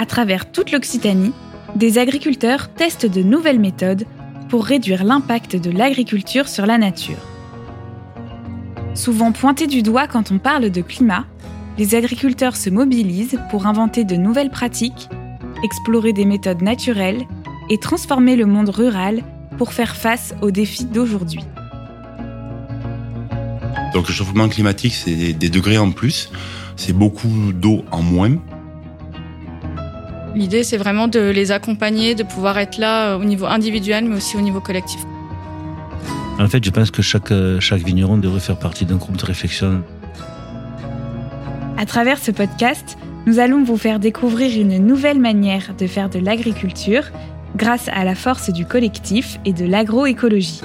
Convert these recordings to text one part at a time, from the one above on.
À travers toute l'Occitanie, des agriculteurs testent de nouvelles méthodes pour réduire l'impact de l'agriculture sur la nature. Souvent pointés du doigt quand on parle de climat, les agriculteurs se mobilisent pour inventer de nouvelles pratiques, explorer des méthodes naturelles et transformer le monde rural pour faire face aux défis d'aujourd'hui. Donc le chauffement climatique, c'est des degrés en plus, c'est beaucoup d'eau en moins. L'idée, c'est vraiment de les accompagner, de pouvoir être là au niveau individuel, mais aussi au niveau collectif. En fait, je pense que chaque, chaque vigneron devrait faire partie d'un groupe de réflexion. À travers ce podcast, nous allons vous faire découvrir une nouvelle manière de faire de l'agriculture grâce à la force du collectif et de l'agroécologie.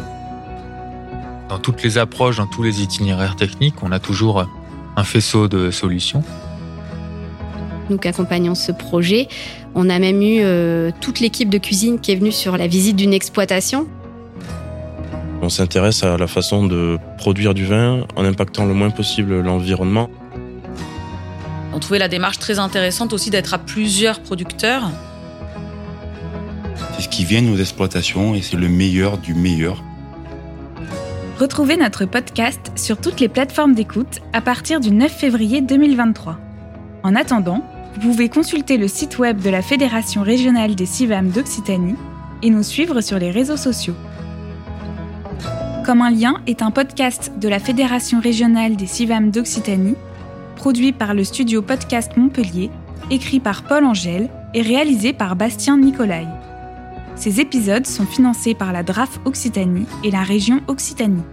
Dans toutes les approches, dans tous les itinéraires techniques, on a toujours un faisceau de solutions. Nous qui accompagnons ce projet, on a même eu euh, toute l'équipe de cuisine qui est venue sur la visite d'une exploitation. On s'intéresse à la façon de produire du vin en impactant le moins possible l'environnement. On trouvait la démarche très intéressante aussi d'être à plusieurs producteurs. C'est ce qui vient aux exploitations et c'est le meilleur du meilleur. Retrouvez notre podcast sur toutes les plateformes d'écoute à partir du 9 février 2023. En attendant, vous pouvez consulter le site web de la Fédération régionale des CIVAM d'Occitanie et nous suivre sur les réseaux sociaux. Comme un lien est un podcast de la Fédération régionale des CIVAM d'Occitanie, produit par le studio Podcast Montpellier, écrit par Paul Angèle et réalisé par Bastien Nicolai. Ces épisodes sont financés par la DRAF Occitanie et la région Occitanie.